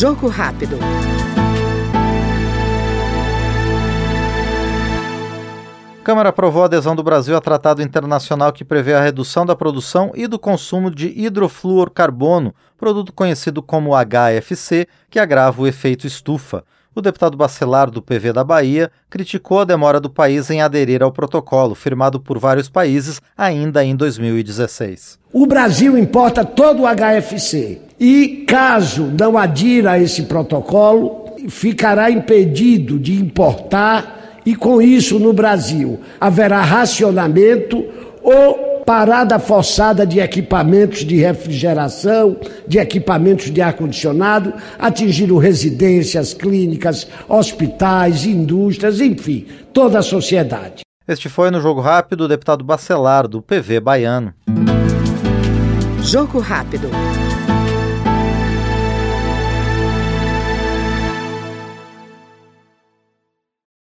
Jogo rápido. Câmara aprovou a adesão do Brasil a tratado internacional que prevê a redução da produção e do consumo de hidrofluorcarbono, produto conhecido como HFC, que agrava o efeito estufa. O deputado Bacelar, do PV da Bahia, criticou a demora do país em aderir ao protocolo, firmado por vários países ainda em 2016. O Brasil importa todo o HFC e, caso não adira a esse protocolo, ficará impedido de importar e com isso no Brasil haverá racionamento ou parada forçada de equipamentos de refrigeração, de equipamentos de ar-condicionado, atingindo residências, clínicas, hospitais, indústrias, enfim, toda a sociedade. Este foi no Jogo Rápido o deputado Bacelar, do PV Baiano. Jogo Rápido.